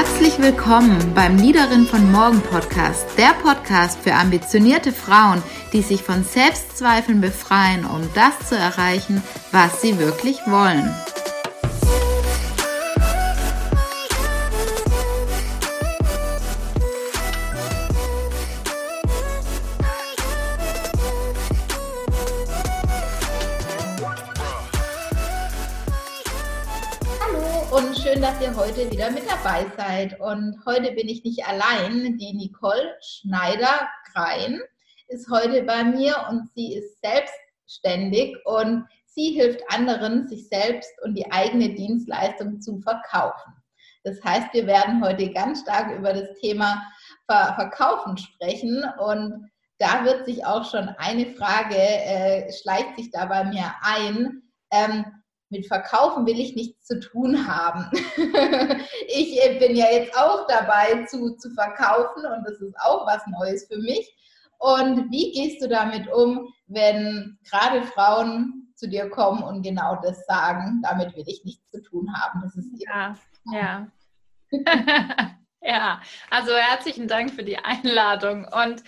Herzlich willkommen beim Liederin von Morgen Podcast, der Podcast für ambitionierte Frauen, die sich von Selbstzweifeln befreien, um das zu erreichen, was sie wirklich wollen. Heute wieder mit dabei seid. Und heute bin ich nicht allein. Die Nicole Schneider-Grein ist heute bei mir und sie ist selbstständig und sie hilft anderen, sich selbst und die eigene Dienstleistung zu verkaufen. Das heißt, wir werden heute ganz stark über das Thema Ver Verkaufen sprechen und da wird sich auch schon eine Frage, äh, schleicht sich da bei mir ein. Ähm, mit Verkaufen will ich nichts zu tun haben. ich äh, bin ja jetzt auch dabei zu, zu verkaufen und das ist auch was Neues für mich. Und wie gehst du damit um, wenn gerade Frauen zu dir kommen und genau das sagen, damit will ich nichts zu tun haben? Das ist ja, ja. ja, also herzlichen Dank für die Einladung und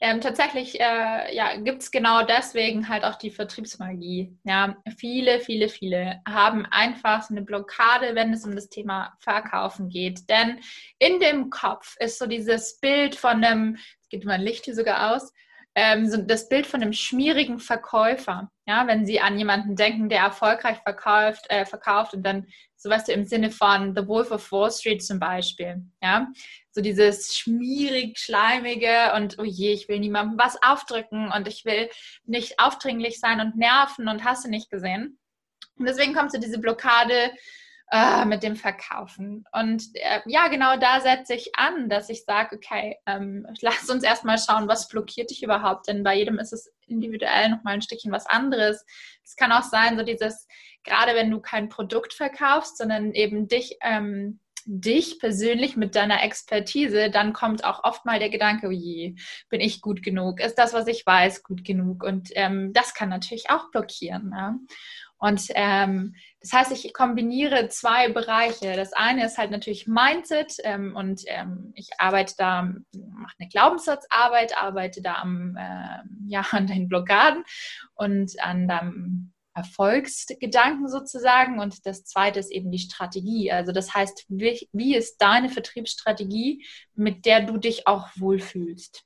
ähm, tatsächlich äh, ja, gibt es genau deswegen halt auch die Vertriebsmagie. Ja, viele, viele, viele haben einfach so eine Blockade, wenn es um das Thema Verkaufen geht. Denn in dem Kopf ist so dieses Bild von einem, es geht mein Licht hier sogar aus, ähm, so das Bild von einem schmierigen Verkäufer. Ja, wenn Sie an jemanden denken, der erfolgreich verkauft, äh, verkauft und dann so weißt du im Sinne von The Wolf of Wall Street zum Beispiel. Ja, so dieses schmierig, schleimige und oh je, ich will niemandem was aufdrücken und ich will nicht aufdringlich sein und nerven und hast du nicht gesehen. Und deswegen kommt so diese Blockade, äh, mit dem Verkaufen. Und äh, ja, genau da setze ich an, dass ich sage, okay, ähm, lass uns erstmal schauen, was blockiert dich überhaupt, denn bei jedem ist es individuell nochmal ein Stückchen was anderes. Es kann auch sein, so dieses, gerade wenn du kein Produkt verkaufst, sondern eben dich, ähm, dich persönlich mit deiner Expertise, dann kommt auch oft mal der Gedanke, oh je, bin ich gut genug? Ist das, was ich weiß, gut genug? Und ähm, das kann natürlich auch blockieren. Ja? Und ähm, das heißt, ich kombiniere zwei Bereiche. Das eine ist halt natürlich Mindset ähm, und ähm, ich arbeite da, mache eine Glaubenssatzarbeit, arbeite da am, äh, ja, an deinen Blockaden und an deinem Erfolgsgedanken sozusagen. Und das zweite ist eben die Strategie. Also das heißt, wie, wie ist deine Vertriebsstrategie, mit der du dich auch wohlfühlst?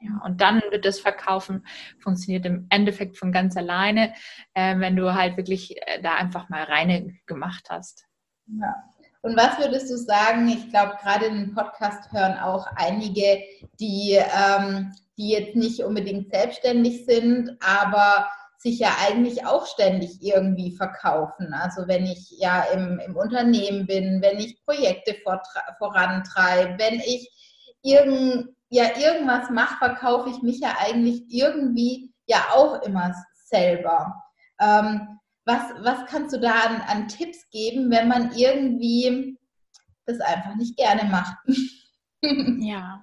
Ja, und dann wird das Verkaufen funktioniert im Endeffekt von ganz alleine, äh, wenn du halt wirklich äh, da einfach mal reine gemacht hast. Ja. Und was würdest du sagen? Ich glaube, gerade den Podcast hören auch einige, die, ähm, die jetzt nicht unbedingt selbstständig sind, aber sich ja eigentlich auch ständig irgendwie verkaufen. Also wenn ich ja im, im Unternehmen bin, wenn ich Projekte vorantreibe, wenn ich irgend ja irgendwas mache, verkaufe ich mich ja eigentlich irgendwie ja auch immer selber. Ähm, was, was kannst du da an, an Tipps geben, wenn man irgendwie das einfach nicht gerne macht? ja.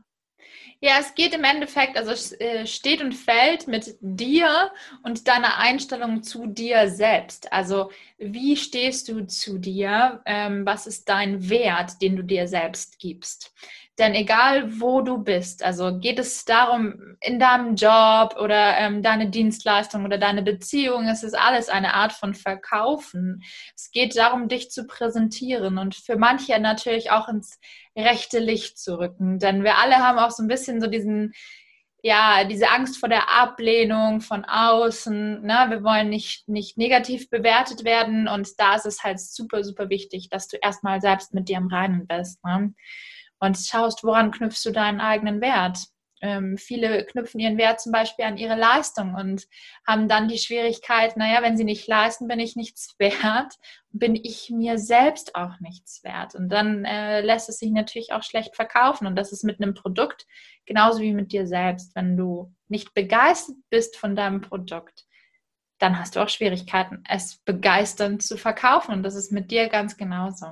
Ja, es geht im Endeffekt, also es äh, steht und fällt mit dir und deiner Einstellung zu dir selbst. Also wie stehst du zu dir? Ähm, was ist dein Wert, den du dir selbst gibst? Denn egal wo du bist, also geht es darum, in deinem Job oder ähm, deine Dienstleistung oder deine Beziehung, es ist alles eine Art von Verkaufen. Es geht darum, dich zu präsentieren und für manche natürlich auch ins rechte Licht zu rücken. Denn wir alle haben auch so ein bisschen so diesen, ja, diese Angst vor der Ablehnung von außen. Ne? Wir wollen nicht, nicht negativ bewertet werden und da ist es halt super, super wichtig, dass du erstmal selbst mit dir im Reinen bist. Ne? Und schaust, woran knüpfst du deinen eigenen Wert. Ähm, viele knüpfen ihren Wert zum Beispiel an ihre Leistung und haben dann die Schwierigkeit, naja, wenn sie nicht leisten, bin ich nichts wert, bin ich mir selbst auch nichts wert. Und dann äh, lässt es sich natürlich auch schlecht verkaufen. Und das ist mit einem Produkt genauso wie mit dir selbst. Wenn du nicht begeistert bist von deinem Produkt, dann hast du auch Schwierigkeiten, es begeisternd zu verkaufen. Und das ist mit dir ganz genauso.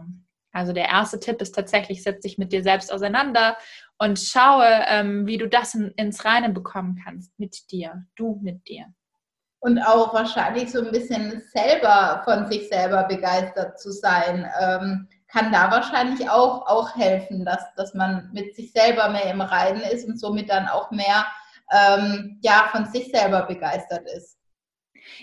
Also der erste Tipp ist tatsächlich, setz dich mit dir selbst auseinander und schaue, ähm, wie du das in, ins Reine bekommen kannst mit dir, du mit dir. Und auch wahrscheinlich so ein bisschen selber von sich selber begeistert zu sein. Ähm, kann da wahrscheinlich auch, auch helfen, dass, dass man mit sich selber mehr im Reinen ist und somit dann auch mehr ähm, ja, von sich selber begeistert ist.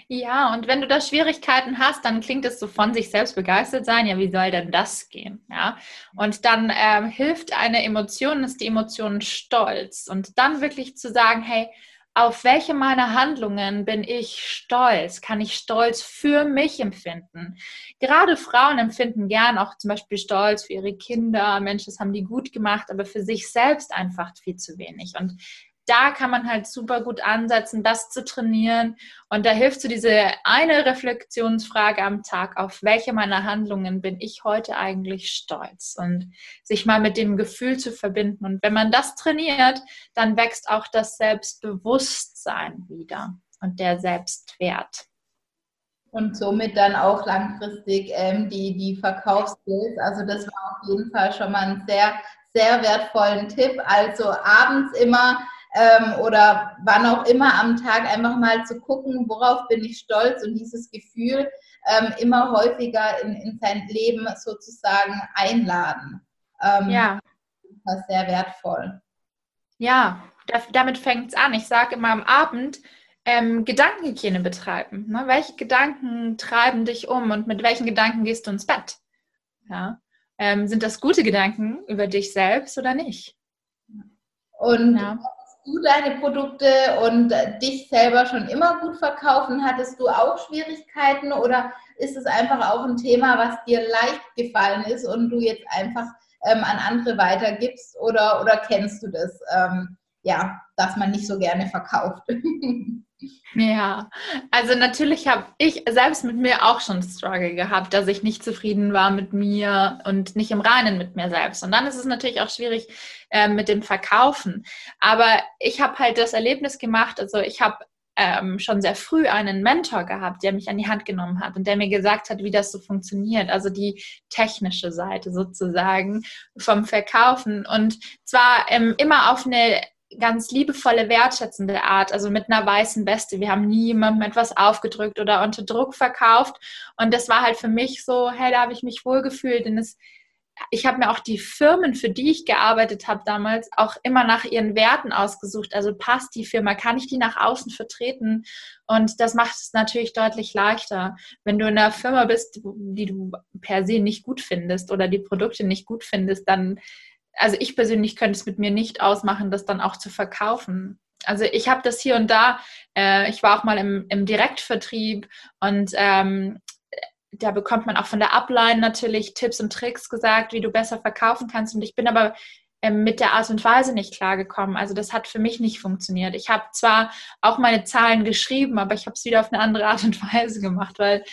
Ja, und wenn du da Schwierigkeiten hast, dann klingt es so von sich selbst begeistert sein. Ja, wie soll denn das gehen? Ja, und dann ähm, hilft eine Emotion, ist die Emotion Stolz. Und dann wirklich zu sagen, hey, auf welche meiner Handlungen bin ich stolz? Kann ich Stolz für mich empfinden? Gerade Frauen empfinden gern auch zum Beispiel Stolz für ihre Kinder. Mensch, das haben die gut gemacht, aber für sich selbst einfach viel zu wenig. Und da kann man halt super gut ansetzen, das zu trainieren. Und da hilft so diese eine Reflexionsfrage am Tag, auf welche meiner Handlungen bin ich heute eigentlich stolz? Und sich mal mit dem Gefühl zu verbinden. Und wenn man das trainiert, dann wächst auch das Selbstbewusstsein wieder und der Selbstwert. Und somit dann auch langfristig ähm, die, die Verkaufsskills. Also das war auf jeden Fall schon mal ein sehr, sehr wertvollen Tipp. Also abends immer ähm, oder wann auch immer am Tag einfach mal zu gucken, worauf bin ich stolz und dieses Gefühl ähm, immer häufiger in, in sein Leben sozusagen einladen. Ähm, ja. Das ist sehr wertvoll. Ja, damit fängt es an. Ich sage immer am Abend, ähm, Gedankenhygiene betreiben. Ne? Welche Gedanken treiben dich um und mit welchen Gedanken gehst du ins Bett? Ja? Ähm, sind das gute Gedanken über dich selbst oder nicht? Und ja du deine Produkte und dich selber schon immer gut verkaufen? Hattest du auch Schwierigkeiten oder ist es einfach auch ein Thema, was dir leicht gefallen ist und du jetzt einfach ähm, an andere weitergibst oder, oder kennst du das, ähm, ja, dass man nicht so gerne verkauft? Ja, also natürlich habe ich selbst mit mir auch schon Struggle gehabt, dass ich nicht zufrieden war mit mir und nicht im Reinen mit mir selbst. Und dann ist es natürlich auch schwierig äh, mit dem Verkaufen. Aber ich habe halt das Erlebnis gemacht, also ich habe ähm, schon sehr früh einen Mentor gehabt, der mich an die Hand genommen hat und der mir gesagt hat, wie das so funktioniert, also die technische Seite sozusagen vom Verkaufen. Und zwar ähm, immer auf eine ganz liebevolle, wertschätzende Art, also mit einer weißen Weste. Wir haben niemandem etwas aufgedrückt oder unter Druck verkauft. Und das war halt für mich so, hey, da habe ich mich wohlgefühlt. Denn es, ich habe mir auch die Firmen, für die ich gearbeitet habe damals, auch immer nach ihren Werten ausgesucht. Also passt die Firma, kann ich die nach außen vertreten? Und das macht es natürlich deutlich leichter. Wenn du in einer Firma bist, die du per se nicht gut findest oder die Produkte nicht gut findest, dann also ich persönlich könnte es mit mir nicht ausmachen, das dann auch zu verkaufen. Also ich habe das hier und da, äh, ich war auch mal im, im Direktvertrieb und ähm, da bekommt man auch von der Upline natürlich Tipps und Tricks gesagt, wie du besser verkaufen kannst. Und ich bin aber ähm, mit der Art und Weise nicht klargekommen. Also das hat für mich nicht funktioniert. Ich habe zwar auch meine Zahlen geschrieben, aber ich habe es wieder auf eine andere Art und Weise gemacht, weil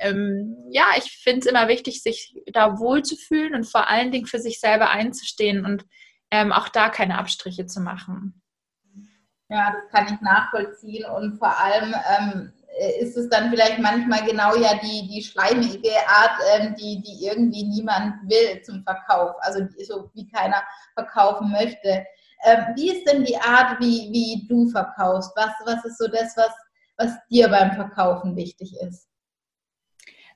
ähm, ja, ich finde es immer wichtig, sich da wohlzufühlen und vor allen Dingen für sich selber einzustehen und ähm, auch da keine Abstriche zu machen. Ja, das kann ich nachvollziehen und vor allem ähm, ist es dann vielleicht manchmal genau ja die, die schleimige Art, ähm, die, die irgendwie niemand will zum Verkauf, also so wie keiner verkaufen möchte. Ähm, wie ist denn die Art, wie, wie du verkaufst? Was, was ist so das, was, was dir beim Verkaufen wichtig ist?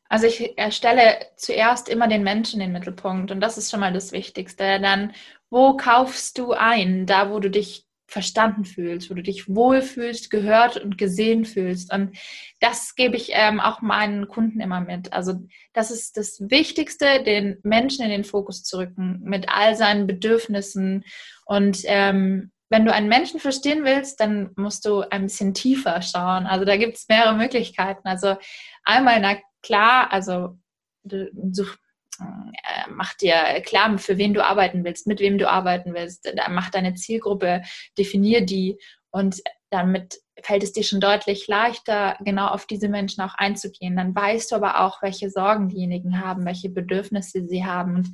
Also ich stelle zuerst immer den Menschen in den Mittelpunkt und das ist schon mal das Wichtigste. Dann, wo kaufst du ein? Da, wo du dich verstanden fühlst, wo du dich wohlfühlst, gehört und gesehen fühlst. Und das gebe ich ähm, auch meinen Kunden immer mit. Also das ist das Wichtigste, den Menschen in den Fokus zu rücken mit all seinen Bedürfnissen. Und ähm, wenn du einen Menschen verstehen willst, dann musst du ein bisschen tiefer schauen. Also da gibt es mehrere Möglichkeiten. Also einmal, klar, also such, äh, mach dir klar, für wen du arbeiten willst, mit wem du arbeiten willst, mach deine Zielgruppe, definier die und damit fällt es dir schon deutlich leichter, genau auf diese Menschen auch einzugehen. Dann weißt du aber auch, welche Sorgen diejenigen haben, welche Bedürfnisse sie haben. Und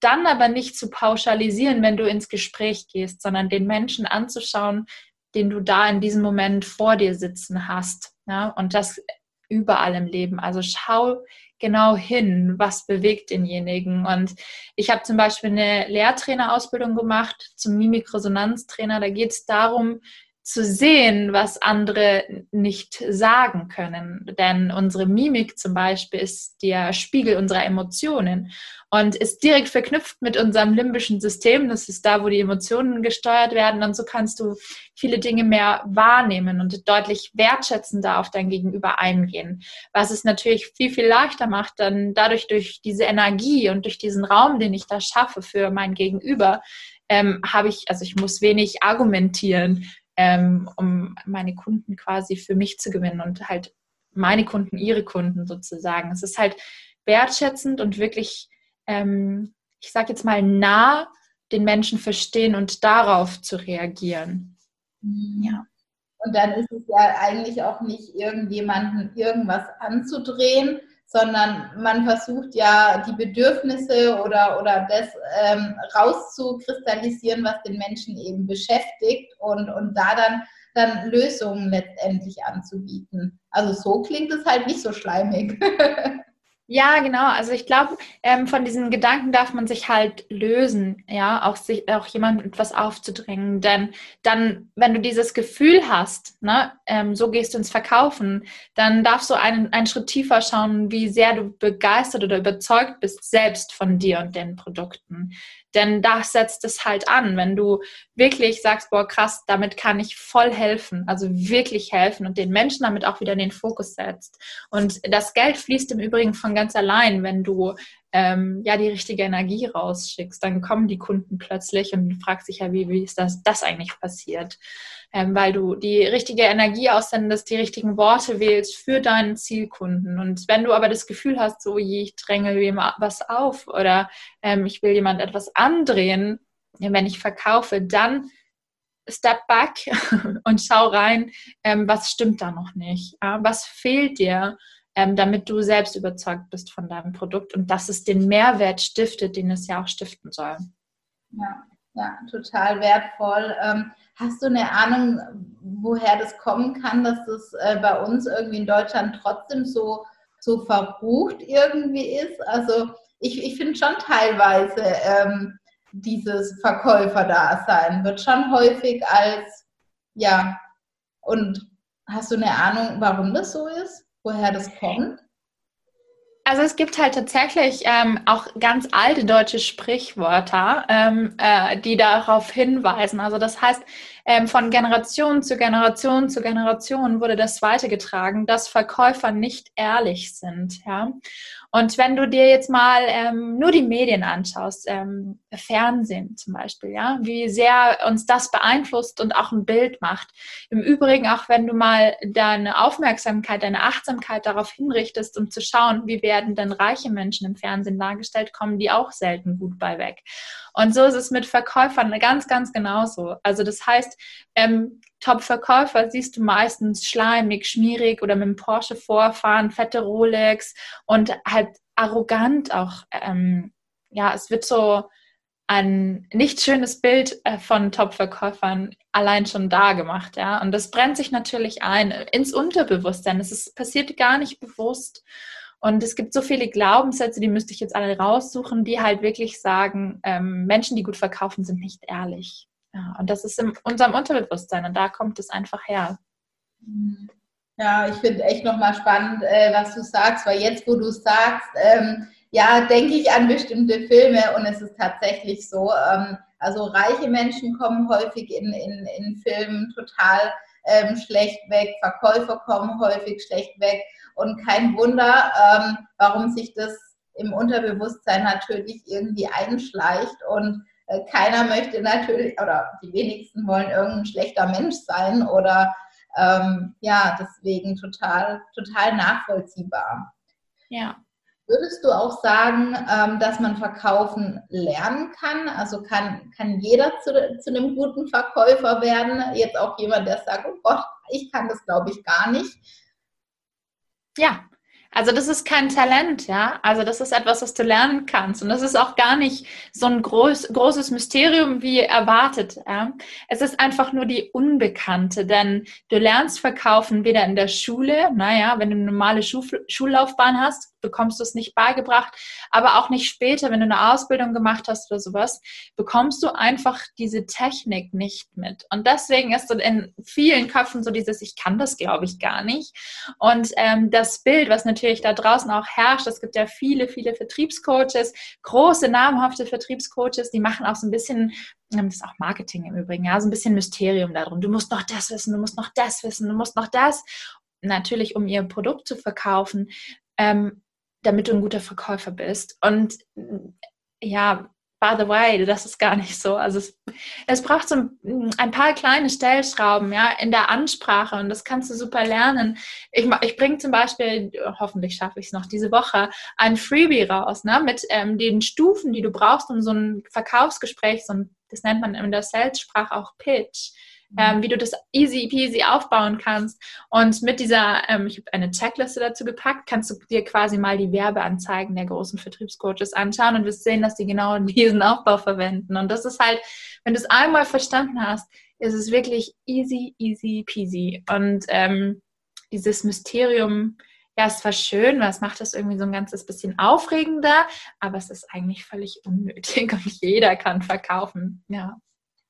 dann aber nicht zu pauschalisieren, wenn du ins Gespräch gehst, sondern den Menschen anzuschauen, den du da in diesem Moment vor dir sitzen hast. Ja? Und das überall im Leben. Also schau genau hin, was bewegt denjenigen. Und ich habe zum Beispiel eine Lehrtrainerausbildung gemacht zum Mimikresonanztrainer. Da geht es darum, zu sehen, was andere nicht sagen können. Denn unsere Mimik zum Beispiel ist der Spiegel unserer Emotionen und ist direkt verknüpft mit unserem limbischen System. Das ist da, wo die Emotionen gesteuert werden. Und so kannst du viele Dinge mehr wahrnehmen und deutlich wertschätzender auf dein Gegenüber eingehen. Was es natürlich viel, viel leichter macht, dann dadurch durch diese Energie und durch diesen Raum, den ich da schaffe für mein Gegenüber, ähm, habe ich, also ich muss wenig argumentieren, ähm, um meine Kunden quasi für mich zu gewinnen und halt meine Kunden, ihre Kunden sozusagen. Es ist halt wertschätzend und wirklich, ähm, ich sage jetzt mal, nah den Menschen verstehen und darauf zu reagieren. Mhm. Ja. Und dann ist es ja eigentlich auch nicht irgendjemanden irgendwas anzudrehen, sondern man versucht ja die Bedürfnisse oder, oder das ähm, rauszukristallisieren, was den Menschen eben beschäftigt und, und da dann, dann Lösungen letztendlich anzubieten. Also so klingt es halt nicht so schleimig. Ja, genau. Also ich glaube, ähm, von diesen Gedanken darf man sich halt lösen, ja, auch sich, auch jemandem etwas aufzudrängen. Denn dann, wenn du dieses Gefühl hast, ne, ähm, so gehst du ins Verkaufen, dann darfst du einen, einen Schritt tiefer schauen, wie sehr du begeistert oder überzeugt bist selbst von dir und den Produkten. Denn da setzt es halt an, wenn du wirklich sagst, boah, krass, damit kann ich voll helfen, also wirklich helfen und den Menschen damit auch wieder in den Fokus setzt. Und das Geld fließt im Übrigen von ganz allein, wenn du ähm, ja die richtige Energie rausschickst, dann kommen die Kunden plötzlich und fragst dich ja, wie, wie ist das, das eigentlich passiert? Ähm, weil du die richtige Energie aussendest, die richtigen Worte wählst für deinen Zielkunden. Und wenn du aber das Gefühl hast, so, ich dränge wem was auf oder ähm, ich will jemand etwas andrehen, wenn ich verkaufe, dann step back und schau rein, ähm, was stimmt da noch nicht? Was fehlt dir? Ähm, damit du selbst überzeugt bist von deinem Produkt und dass es den Mehrwert stiftet, den es ja auch stiften soll. Ja, ja total wertvoll. Ähm, hast du eine Ahnung, woher das kommen kann, dass das äh, bei uns irgendwie in Deutschland trotzdem so, so verrucht irgendwie ist? Also ich, ich finde schon teilweise ähm, dieses Verkäuferdasein wird schon häufig als, ja, und hast du eine Ahnung, warum das so ist? Woher das kommt? Also es gibt halt tatsächlich ähm, auch ganz alte deutsche Sprichwörter, ähm, äh, die darauf hinweisen. Also das heißt, ähm, von Generation zu Generation zu Generation wurde das weitergetragen, dass Verkäufer nicht ehrlich sind. Ja? Und wenn du dir jetzt mal ähm, nur die Medien anschaust, ähm, Fernsehen zum Beispiel, ja, wie sehr uns das beeinflusst und auch ein Bild macht. Im Übrigen auch, wenn du mal deine Aufmerksamkeit, deine Achtsamkeit darauf hinrichtest, um zu schauen, wie werden denn reiche Menschen im Fernsehen dargestellt, kommen die auch selten gut bei weg. Und so ist es mit Verkäufern ganz, ganz genauso. Also das heißt, ähm, Top-Verkäufer siehst du meistens schleimig, schmierig oder mit dem Porsche vorfahren, fette Rolex und halt arrogant auch. Ähm, ja, es wird so ein nicht schönes Bild äh, von Top-Verkäufern allein schon da gemacht, ja. Und das brennt sich natürlich ein ins Unterbewusstsein. Es passiert gar nicht bewusst. Und es gibt so viele Glaubenssätze, die müsste ich jetzt alle raussuchen, die halt wirklich sagen, ähm, Menschen, die gut verkaufen, sind nicht ehrlich. Ja, und das ist in unserem Unterbewusstsein und da kommt es einfach her. Ja, ich finde echt nochmal spannend, äh, was du sagst, weil jetzt, wo du sagst, ähm, ja, denke ich an bestimmte Filme und es ist tatsächlich so. Ähm, also reiche Menschen kommen häufig in, in, in Filmen total ähm, schlecht weg, Verkäufer kommen häufig schlecht weg und kein Wunder, ähm, warum sich das im Unterbewusstsein natürlich irgendwie einschleicht und keiner möchte natürlich, oder die wenigsten wollen irgendein schlechter Mensch sein oder ähm, ja, deswegen total, total nachvollziehbar. Ja. Würdest du auch sagen, ähm, dass man verkaufen lernen kann? Also kann, kann jeder zu, zu einem guten Verkäufer werden? Jetzt auch jemand, der sagt, oh Gott, ich kann das glaube ich gar nicht. Ja, Also das ist kein Talent, ja. Also das ist etwas, was du lernen kannst. Und das ist auch gar nicht so ein groß, großes Mysterium wie erwartet. Ja? Es ist einfach nur die Unbekannte, denn du lernst verkaufen weder in der Schule, naja, wenn du eine normale Schullaufbahn hast, bekommst du es nicht beigebracht, aber auch nicht später, wenn du eine Ausbildung gemacht hast oder sowas, bekommst du einfach diese Technik nicht mit. Und deswegen ist in vielen Köpfen so dieses, ich kann das, glaube ich, gar nicht. Und ähm, das Bild, was natürlich da draußen auch herrscht, es gibt ja viele, viele Vertriebscoaches, große, namhafte Vertriebscoaches, die machen auch so ein bisschen ähm, das ist auch Marketing im Übrigen, ja, so ein bisschen Mysterium darum. Du musst noch das wissen, du musst noch das wissen, du musst noch das. Natürlich, um ihr Produkt zu verkaufen. Ähm, damit du ein guter Verkäufer bist. Und ja, by the way, das ist gar nicht so. Also es, es braucht so ein, paar kleine Stellschrauben ja, in der Ansprache und das kannst du super lernen. Ich, ich bringe zum Beispiel, hoffentlich schaffe ich es noch diese Woche, ein Freebie raus ne, mit ähm, den Stufen, die du brauchst, um so ein Verkaufsgespräch, so ein, das nennt man in der Sales-Sprache auch Pitch, ähm, wie du das easy peasy aufbauen kannst. Und mit dieser, ähm, ich habe eine Checkliste dazu gepackt, kannst du dir quasi mal die Werbeanzeigen der großen Vertriebscoaches anschauen und wirst sehen, dass die genau diesen Aufbau verwenden. Und das ist halt, wenn du es einmal verstanden hast, ist es wirklich easy, easy peasy. Und ähm, dieses Mysterium, ja, es war schön, weil es macht das irgendwie so ein ganzes bisschen aufregender, aber es ist eigentlich völlig unnötig und jeder kann verkaufen. Ja.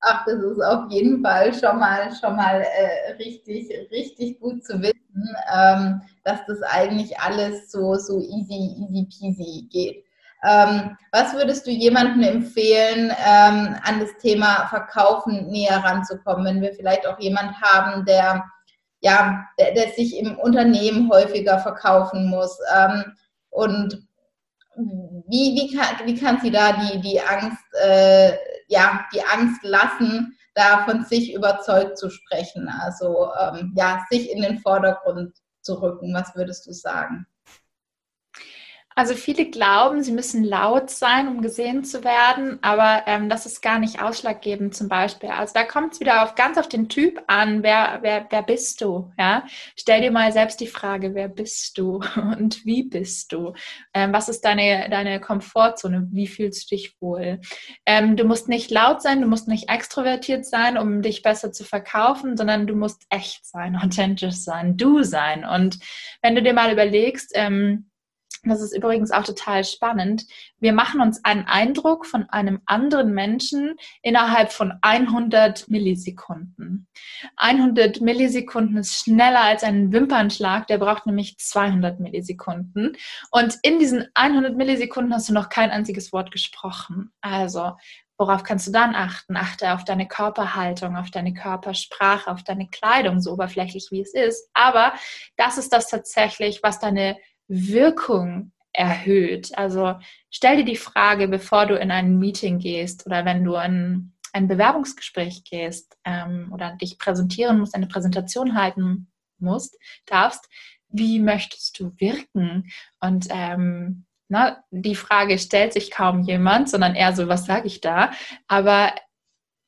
Ach, das ist auf jeden Fall schon mal, schon mal äh, richtig, richtig gut zu wissen, ähm, dass das eigentlich alles so, so easy, easy peasy geht. Ähm, was würdest du jemandem empfehlen, ähm, an das Thema Verkaufen näher ranzukommen, wenn wir vielleicht auch jemand haben, der, ja, der, der sich im Unternehmen häufiger verkaufen muss? Ähm, und wie, wie, kann, wie kann sie da die, die Angst äh, ja, die Angst lassen, da von sich überzeugt zu sprechen. Also ähm, ja, sich in den Vordergrund zu rücken. Was würdest du sagen? Also viele glauben, sie müssen laut sein, um gesehen zu werden, aber ähm, das ist gar nicht ausschlaggebend zum Beispiel. Also da kommt es wieder auf ganz auf den Typ an, wer, wer, wer bist du? Ja? Stell dir mal selbst die Frage, wer bist du und wie bist du? Ähm, was ist deine, deine Komfortzone? Wie fühlst du dich wohl? Ähm, du musst nicht laut sein, du musst nicht extrovertiert sein, um dich besser zu verkaufen, sondern du musst echt sein, authentisch sein, du sein. Und wenn du dir mal überlegst, ähm, das ist übrigens auch total spannend. Wir machen uns einen Eindruck von einem anderen Menschen innerhalb von 100 Millisekunden. 100 Millisekunden ist schneller als ein Wimpernschlag, der braucht nämlich 200 Millisekunden. Und in diesen 100 Millisekunden hast du noch kein einziges Wort gesprochen. Also, worauf kannst du dann achten? Achte auf deine Körperhaltung, auf deine Körpersprache, auf deine Kleidung, so oberflächlich wie es ist. Aber das ist das tatsächlich, was deine Wirkung erhöht. Also stell dir die Frage, bevor du in ein Meeting gehst oder wenn du in ein Bewerbungsgespräch gehst ähm, oder dich präsentieren musst, eine Präsentation halten musst, darfst, wie möchtest du wirken? Und ähm, na, die Frage stellt sich kaum jemand, sondern eher so, was sage ich da? Aber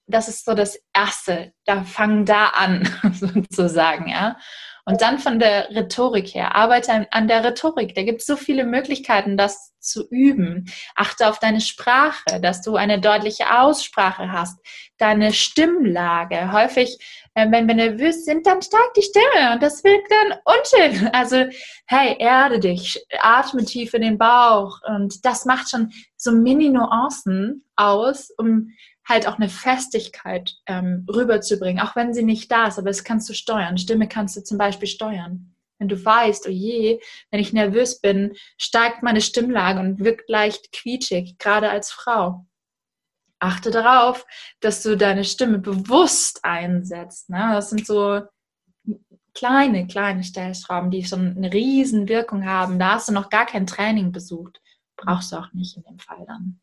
das ist so das Erste. Da fangen da an, sozusagen, ja. Und dann von der Rhetorik her, arbeite an der Rhetorik. Da gibt es so viele Möglichkeiten, das zu üben. Achte auf deine Sprache, dass du eine deutliche Aussprache hast, deine Stimmlage. Häufig, äh, wenn wir nervös sind, dann steigt die Stimme und das wirkt dann unschön. Also, hey, erde dich, atme tief in den Bauch und das macht schon so Mini-Nuancen aus, um halt auch eine Festigkeit ähm, rüberzubringen, auch wenn sie nicht da ist, aber das kannst du steuern. Stimme kannst du zum Beispiel steuern. Wenn du weißt, oh je, wenn ich nervös bin, steigt meine Stimmlage und wirkt leicht quietschig, gerade als Frau. Achte darauf, dass du deine Stimme bewusst einsetzt. Ne? Das sind so kleine, kleine Stellschrauben, die schon eine riesen Wirkung haben. Da hast du noch gar kein Training besucht. Brauchst du auch nicht in dem Fall dann.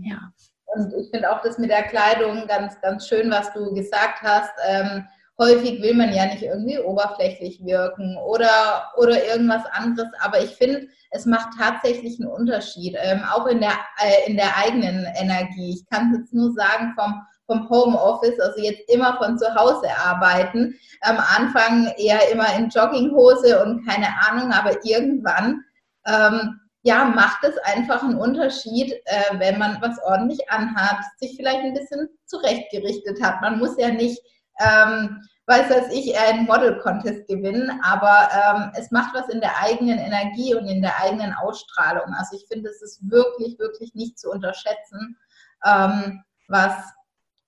Ja. Und ich finde auch das mit der Kleidung ganz, ganz schön, was du gesagt hast. Ähm, häufig will man ja nicht irgendwie oberflächlich wirken oder, oder irgendwas anderes, aber ich finde, es macht tatsächlich einen Unterschied, ähm, auch in der, äh, in der eigenen Energie. Ich kann es jetzt nur sagen vom, vom Homeoffice, also jetzt immer von zu Hause arbeiten. Am Anfang eher immer in Jogginghose und keine Ahnung, aber irgendwann ähm, ja, macht es einfach einen Unterschied, äh, wenn man was ordentlich anhat, sich vielleicht ein bisschen zurechtgerichtet hat. Man muss ja nicht, ähm, weiß was ich, einen Model-Contest gewinnen, aber ähm, es macht was in der eigenen Energie und in der eigenen Ausstrahlung. Also ich finde, es ist wirklich, wirklich nicht zu unterschätzen, ähm, was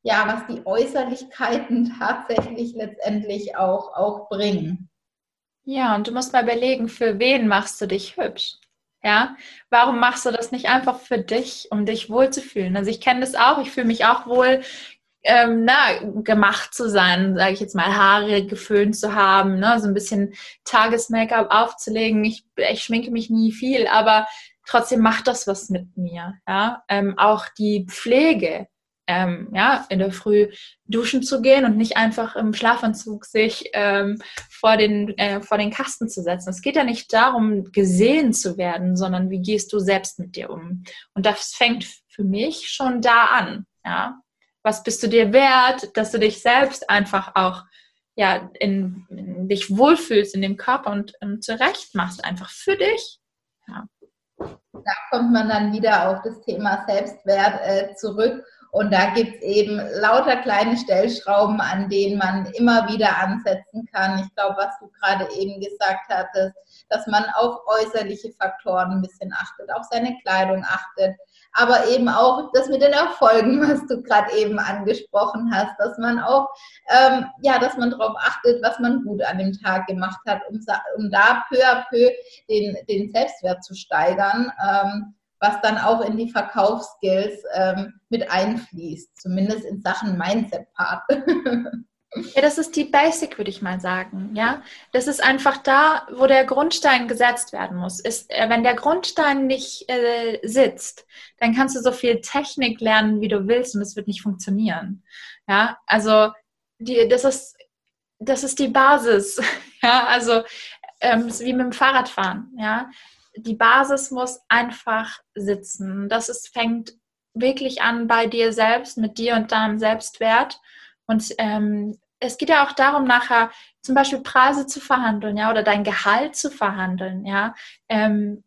ja, was die Äußerlichkeiten tatsächlich letztendlich auch, auch bringen. Ja, und du musst mal überlegen, für wen machst du dich hübsch? Ja, warum machst du das nicht einfach für dich, um dich wohlzufühlen? Also ich kenne das auch, ich fühle mich auch wohl, ähm, na, gemacht zu sein, sage ich jetzt mal, Haare geföhnt zu haben, ne? so ein bisschen Tages-Make-up aufzulegen. Ich, ich schminke mich nie viel, aber trotzdem macht das was mit mir. Ja? Ähm, auch die Pflege, ähm, ja, in der Früh duschen zu gehen und nicht einfach im Schlafanzug sich ähm, vor, den, äh, vor den Kasten zu setzen. Es geht ja nicht darum, gesehen zu werden, sondern wie gehst du selbst mit dir um? Und das fängt für mich schon da an. Ja? Was bist du dir wert, dass du dich selbst einfach auch ja, in, in dich wohlfühlst in dem Körper und ähm, zurecht machst, einfach für dich. Ja. Da kommt man dann wieder auf das Thema Selbstwert äh, zurück und da gibt es eben lauter kleine Stellschrauben, an denen man immer wieder ansetzen kann. Ich glaube, was du gerade eben gesagt hattest, dass man auf äußerliche Faktoren ein bisschen achtet, auf seine Kleidung achtet, aber eben auch das mit den Erfolgen, was du gerade eben angesprochen hast, dass man auch, ähm, ja, dass man darauf achtet, was man gut an dem Tag gemacht hat, um, um da peu à peu den, den Selbstwert zu steigern. Ähm, was dann auch in die Verkaufsskills ähm, mit einfließt, zumindest in Sachen Mindset-Part. Ja, das ist die Basic, würde ich mal sagen. Ja, das ist einfach da, wo der Grundstein gesetzt werden muss. Ist, äh, wenn der Grundstein nicht äh, sitzt, dann kannst du so viel Technik lernen, wie du willst, und es wird nicht funktionieren. Ja, also die, das ist das ist die Basis. Ja, also ähm, wie mit dem Fahrradfahren. Ja, die Basis muss einfach sitzen. Das ist, fängt wirklich an bei dir selbst, mit dir und deinem Selbstwert. Und ähm, es geht ja auch darum, nachher zum Beispiel Preise zu verhandeln, ja, oder dein Gehalt zu verhandeln, ja. Ähm,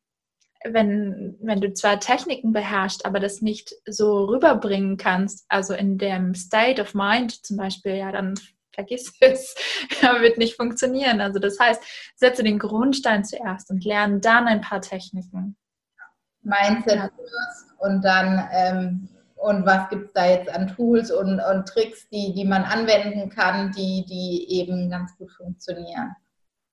wenn, wenn du zwar Techniken beherrschst, aber das nicht so rüberbringen kannst, also in dem State of Mind zum Beispiel, ja, dann vergiss es, wird nicht funktionieren. Also das heißt, setze den Grundstein zuerst und lerne dann ein paar Techniken. Mindset und dann ähm, und was gibt es da jetzt an Tools und, und Tricks, die, die man anwenden kann, die, die eben ganz gut funktionieren.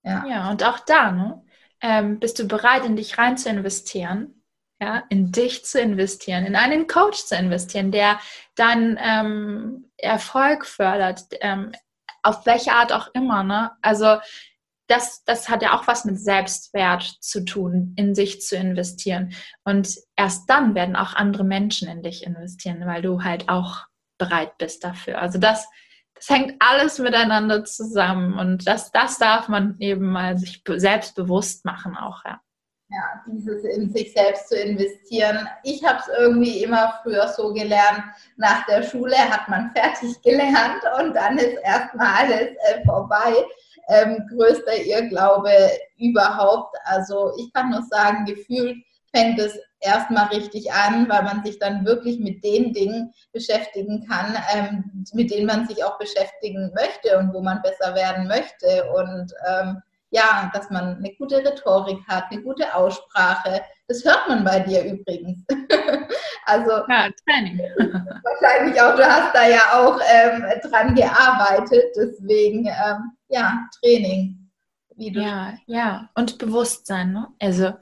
Ja, ja und auch da, ne? Ähm, bist du bereit, in dich rein zu investieren? Ja, in dich zu investieren, in einen Coach zu investieren, der deinen ähm, Erfolg fördert, ähm, auf welche Art auch immer. Ne? Also das, das hat ja auch was mit Selbstwert zu tun, in sich zu investieren. Und erst dann werden auch andere Menschen in dich investieren, weil du halt auch bereit bist dafür. Also das, das hängt alles miteinander zusammen und das, das darf man eben mal sich selbst bewusst machen auch, ja. Ja, dieses in sich selbst zu investieren. Ich habe es irgendwie immer früher so gelernt, nach der Schule hat man fertig gelernt und dann ist erstmal alles äh, vorbei. Ähm, größter Irrglaube überhaupt. Also ich kann nur sagen, gefühlt fängt es erstmal richtig an, weil man sich dann wirklich mit den Dingen beschäftigen kann, ähm, mit denen man sich auch beschäftigen möchte und wo man besser werden möchte. Und ähm, ja, dass man eine gute Rhetorik hat, eine gute Aussprache. Das hört man bei dir übrigens. also ja, Training. wahrscheinlich auch, du hast da ja auch ähm, dran gearbeitet, deswegen ähm, ja, Training. ja, ja, und Bewusstsein. Ne? Also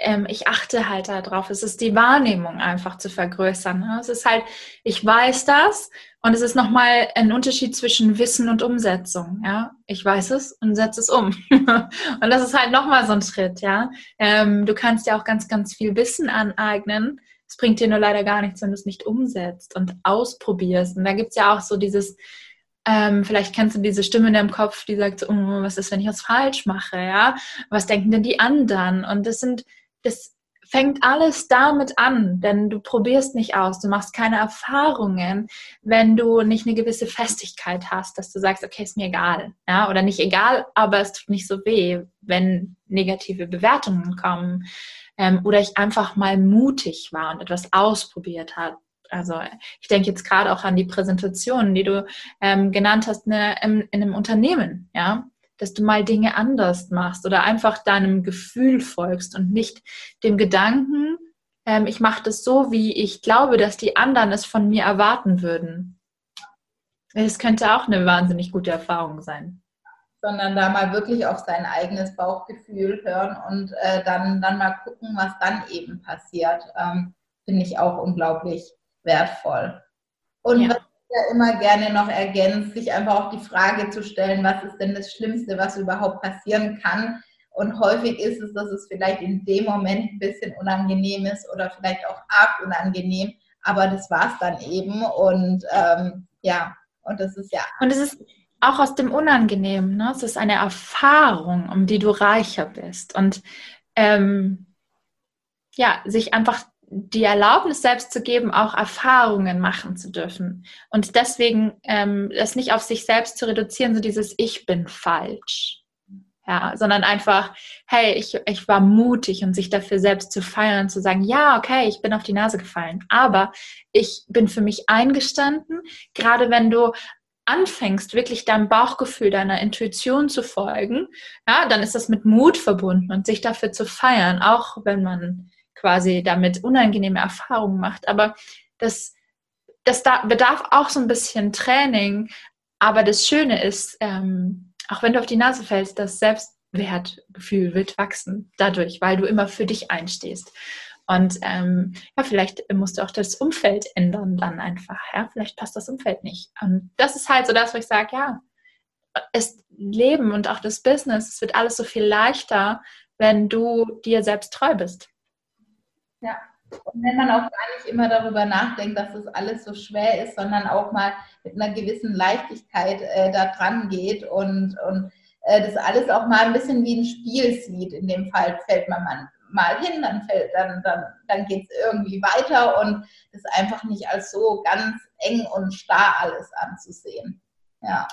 ähm, ich achte halt darauf. Es ist die Wahrnehmung einfach zu vergrößern. Ne? Es ist halt, ich weiß das und es ist nochmal ein Unterschied zwischen Wissen und Umsetzung. Ja, ich weiß es und setze es um. und das ist halt nochmal so ein Schritt. Ja, ähm, du kannst ja auch ganz, ganz viel Wissen aneignen. Es bringt dir nur leider gar nichts, wenn du es nicht umsetzt und ausprobierst. Und da gibt es ja auch so dieses, ähm, vielleicht kennst du diese Stimme in deinem Kopf, die sagt, oh, was ist, wenn ich was falsch mache, ja? Was denken denn die anderen? Und das sind, das fängt alles damit an, denn du probierst nicht aus, du machst keine Erfahrungen, wenn du nicht eine gewisse Festigkeit hast, dass du sagst, okay, ist mir egal, ja, oder nicht egal, aber es tut nicht so weh, wenn negative Bewertungen kommen ähm, oder ich einfach mal mutig war und etwas ausprobiert habe. Also ich denke jetzt gerade auch an die Präsentationen, die du ähm, genannt hast ne, in, in einem Unternehmen, ja dass du mal Dinge anders machst oder einfach deinem Gefühl folgst und nicht dem Gedanken, ähm, ich mache das so, wie ich glaube, dass die anderen es von mir erwarten würden. Es könnte auch eine wahnsinnig gute Erfahrung sein. Sondern da mal wirklich auf sein eigenes Bauchgefühl hören und äh, dann, dann mal gucken, was dann eben passiert. Ähm, Finde ich auch unglaublich wertvoll. Und ja. was ja immer gerne noch ergänzt, sich einfach auch die Frage zu stellen, was ist denn das Schlimmste, was überhaupt passieren kann. Und häufig ist es, dass es vielleicht in dem Moment ein bisschen unangenehm ist oder vielleicht auch arg unangenehm, aber das war es dann eben. Und ähm, ja, und das ist ja. Und es ist auch aus dem Unangenehmen, ne? Es ist eine Erfahrung, um die du reicher bist. Und ähm, ja, sich einfach die Erlaubnis selbst zu geben, auch Erfahrungen machen zu dürfen. Und deswegen ähm, das nicht auf sich selbst zu reduzieren, so dieses Ich bin falsch. Ja, sondern einfach, hey, ich, ich war mutig und sich dafür selbst zu feiern und zu sagen, ja, okay, ich bin auf die Nase gefallen, aber ich bin für mich eingestanden, gerade wenn du anfängst, wirklich deinem Bauchgefühl, deiner Intuition zu folgen, ja, dann ist das mit Mut verbunden und sich dafür zu feiern, auch wenn man quasi damit unangenehme Erfahrungen macht. Aber das, das da bedarf auch so ein bisschen Training. Aber das Schöne ist, ähm, auch wenn du auf die Nase fällst, das Selbstwertgefühl wird wachsen dadurch, weil du immer für dich einstehst. Und ähm, ja, vielleicht musst du auch das Umfeld ändern dann einfach. Ja, vielleicht passt das Umfeld nicht. Und das ist halt so das, wo ich sage, ja, das Leben und auch das Business, es wird alles so viel leichter, wenn du dir selbst treu bist. Ja. Und wenn man auch gar nicht immer darüber nachdenkt, dass das alles so schwer ist, sondern auch mal mit einer gewissen Leichtigkeit äh, da dran geht und, und äh, das alles auch mal ein bisschen wie ein Spiel sieht. In dem Fall fällt man mal, mal hin, dann fällt, dann, dann, dann geht es irgendwie weiter und das einfach nicht als so ganz eng und starr alles anzusehen. Ja.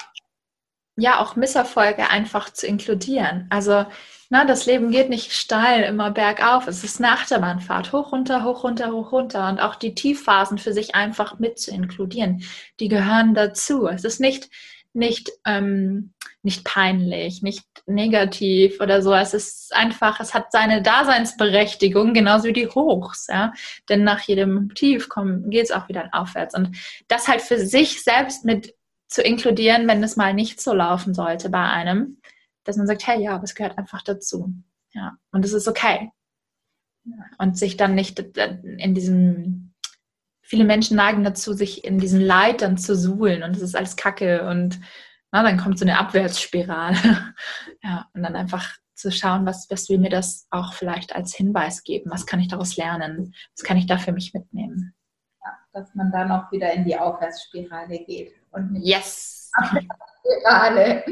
Ja, auch Misserfolge einfach zu inkludieren. Also na, das Leben geht nicht steil immer bergauf. Es ist eine Achterbahnfahrt. Hoch, runter, hoch, runter, hoch, runter. Und auch die Tiefphasen für sich einfach mit zu inkludieren. Die gehören dazu. Es ist nicht, nicht, ähm, nicht peinlich, nicht negativ oder so. Es ist einfach, es hat seine Daseinsberechtigung, genauso wie die Hochs. Ja? Denn nach jedem Tief geht es auch wieder aufwärts. Und das halt für sich selbst mit zu inkludieren, wenn es mal nicht so laufen sollte bei einem dass man sagt, hey, ja, es gehört einfach dazu. Ja, und es ist okay. Und sich dann nicht in diesem, viele Menschen neigen dazu, sich in diesen Leitern zu suhlen und es ist alles Kacke und na, dann kommt so eine Abwärtsspirale. ja, und dann einfach zu schauen, was, was will mir das auch vielleicht als Hinweis geben? Was kann ich daraus lernen? Was kann ich da für mich mitnehmen? Ja, dass man dann auch wieder in die Aufwärtsspirale geht. Und yes! Spirale.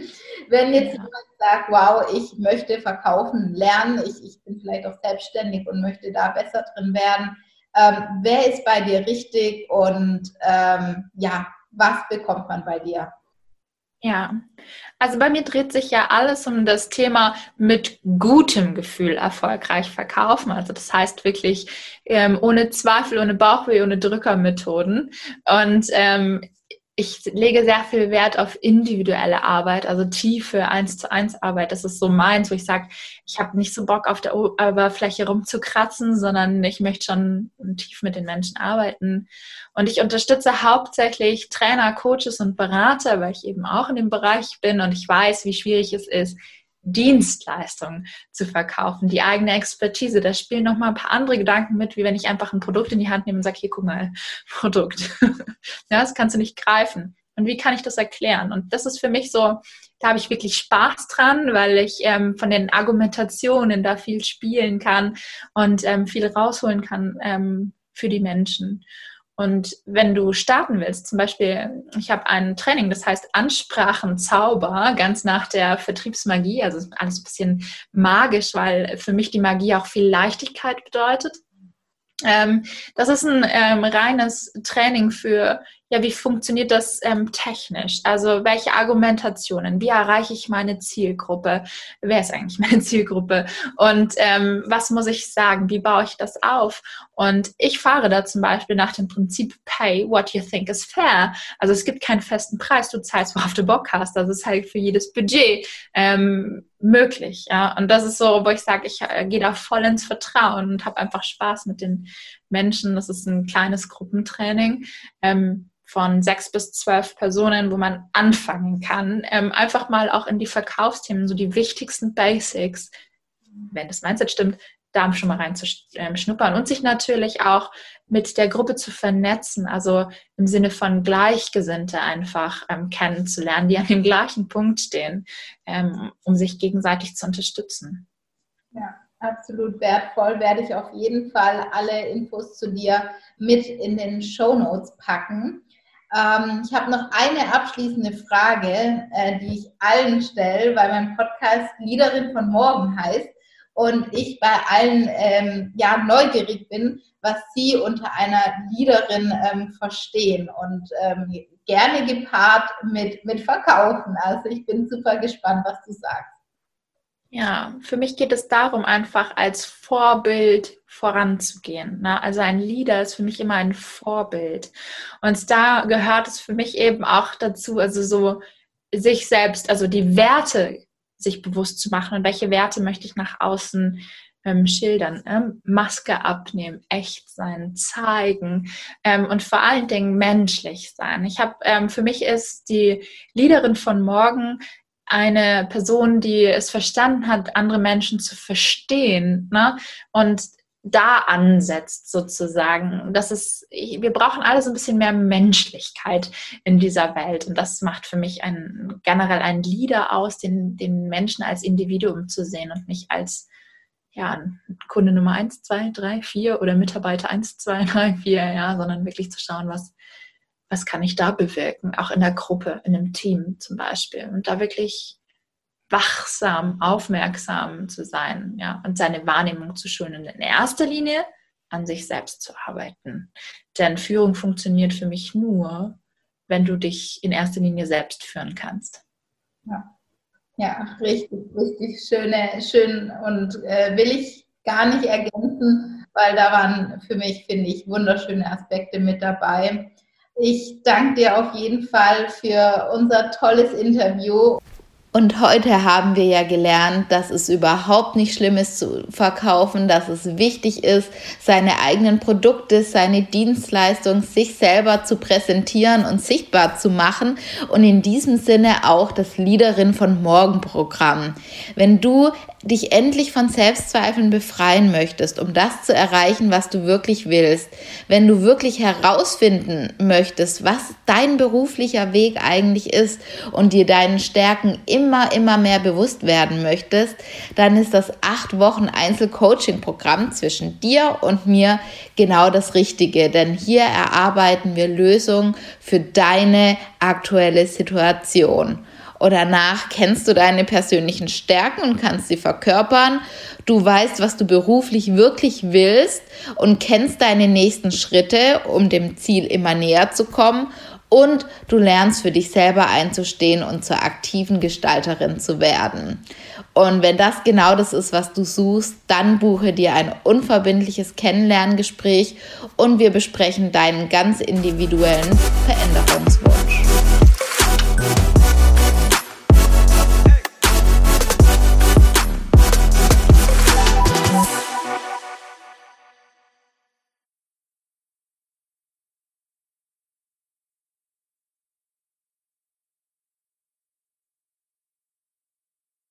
Wenn jetzt jemand sagt, wow, ich möchte verkaufen, lernen, ich, ich bin vielleicht auch selbstständig und möchte da besser drin werden, ähm, wer ist bei dir richtig und ähm, ja, was bekommt man bei dir? Ja, also bei mir dreht sich ja alles um das Thema mit gutem Gefühl erfolgreich verkaufen. Also das heißt wirklich ähm, ohne Zweifel, ohne Bauchweh, ohne Drückermethoden. Und ähm, ich lege sehr viel Wert auf individuelle Arbeit, also tiefe eins zu eins Arbeit. Das ist so meins, wo ich sage, ich habe nicht so Bock auf der Oberfläche rumzukratzen, sondern ich möchte schon tief mit den Menschen arbeiten. Und ich unterstütze hauptsächlich Trainer, Coaches und Berater, weil ich eben auch in dem Bereich bin und ich weiß, wie schwierig es ist, Dienstleistungen zu verkaufen, die eigene Expertise. Da spielen noch mal ein paar andere Gedanken mit, wie wenn ich einfach ein Produkt in die Hand nehme und sage, hier, guck mal, Produkt. ja, das kannst du nicht greifen. Und wie kann ich das erklären? Und das ist für mich so, da habe ich wirklich Spaß dran, weil ich ähm, von den Argumentationen da viel spielen kann und ähm, viel rausholen kann ähm, für die Menschen. Und wenn du starten willst, zum Beispiel, ich habe ein Training, das heißt Ansprachenzauber, ganz nach der Vertriebsmagie, also alles ein bisschen magisch, weil für mich die Magie auch viel Leichtigkeit bedeutet. Ähm, das ist ein ähm, reines Training für ja, wie funktioniert das ähm, technisch? Also welche Argumentationen? Wie erreiche ich meine Zielgruppe? Wer ist eigentlich meine Zielgruppe? Und ähm, was muss ich sagen? Wie baue ich das auf? Und ich fahre da zum Beispiel nach dem Prinzip Pay what you think is fair. Also es gibt keinen festen Preis, du zahlst, worauf du Bock hast. Das ist halt für jedes Budget ähm, möglich. Ja? Und das ist so, wo ich sage, ich äh, gehe da voll ins Vertrauen und habe einfach Spaß mit den Menschen. Das ist ein kleines Gruppentraining. Ähm, von sechs bis zwölf Personen, wo man anfangen kann, ähm, einfach mal auch in die Verkaufsthemen, so die wichtigsten Basics, wenn das Mindset stimmt, da schon mal reinzuschnuppern und sich natürlich auch mit der Gruppe zu vernetzen, also im Sinne von Gleichgesinnte einfach ähm, kennenzulernen, die an dem gleichen Punkt stehen, ähm, um sich gegenseitig zu unterstützen. Ja, absolut wertvoll. Werde ich auf jeden Fall alle Infos zu dir mit in den Show Notes packen. Ähm, ich habe noch eine abschließende Frage, äh, die ich allen stelle, weil mein Podcast Liederin von morgen heißt und ich bei allen ähm, ja, neugierig bin, was sie unter einer Leaderin ähm, verstehen und ähm, gerne gepaart mit, mit Verkaufen. Also ich bin super gespannt, was du sagst. Ja, für mich geht es darum, einfach als Vorbild voranzugehen. Ne? Also ein Leader ist für mich immer ein Vorbild. Und da gehört es für mich eben auch dazu, also so sich selbst, also die Werte sich bewusst zu machen und welche Werte möchte ich nach außen ähm, schildern. Ähm, Maske abnehmen, echt sein, zeigen ähm, und vor allen Dingen menschlich sein. Ich habe, ähm, für mich ist die Leaderin von morgen eine Person, die es verstanden hat, andere Menschen zu verstehen ne? und da ansetzt sozusagen. Das ist, wir brauchen alle so ein bisschen mehr Menschlichkeit in dieser Welt und das macht für mich ein, generell ein Leader aus, den, den Menschen als Individuum zu sehen und nicht als ja, Kunde Nummer 1, 2, 3, 4 oder Mitarbeiter 1, 2, 3, 4, ja, sondern wirklich zu schauen, was, was kann ich da bewirken, auch in der Gruppe, in einem Team zum Beispiel. Und da wirklich wachsam, aufmerksam zu sein, ja, und seine Wahrnehmung zu schulen. In erster Linie an sich selbst zu arbeiten. Denn Führung funktioniert für mich nur, wenn du dich in erster Linie selbst führen kannst. Ja, ja richtig, richtig schöne, schön und äh, will ich gar nicht ergänzen, weil da waren für mich, finde ich, wunderschöne Aspekte mit dabei. Ich danke dir auf jeden Fall für unser tolles Interview. Und heute haben wir ja gelernt, dass es überhaupt nicht schlimm ist zu verkaufen, dass es wichtig ist, seine eigenen Produkte, seine Dienstleistung sich selber zu präsentieren und sichtbar zu machen und in diesem Sinne auch das Leaderin von Morgen Programm. Wenn du dich endlich von Selbstzweifeln befreien möchtest, um das zu erreichen, was du wirklich willst, wenn du wirklich herausfinden möchtest, was dein beruflicher Weg eigentlich ist und dir deinen Stärken immer, immer mehr bewusst werden möchtest, dann ist das acht Wochen Einzelcoaching-Programm zwischen dir und mir genau das Richtige. Denn hier erarbeiten wir Lösungen für deine aktuelle Situation oder nach kennst du deine persönlichen Stärken und kannst sie verkörpern. Du weißt, was du beruflich wirklich willst und kennst deine nächsten Schritte, um dem Ziel immer näher zu kommen. Und du lernst für dich selber einzustehen und zur aktiven Gestalterin zu werden. Und wenn das genau das ist, was du suchst, dann buche dir ein unverbindliches Kennenlerngespräch und wir besprechen deinen ganz individuellen Veränderungswunsch.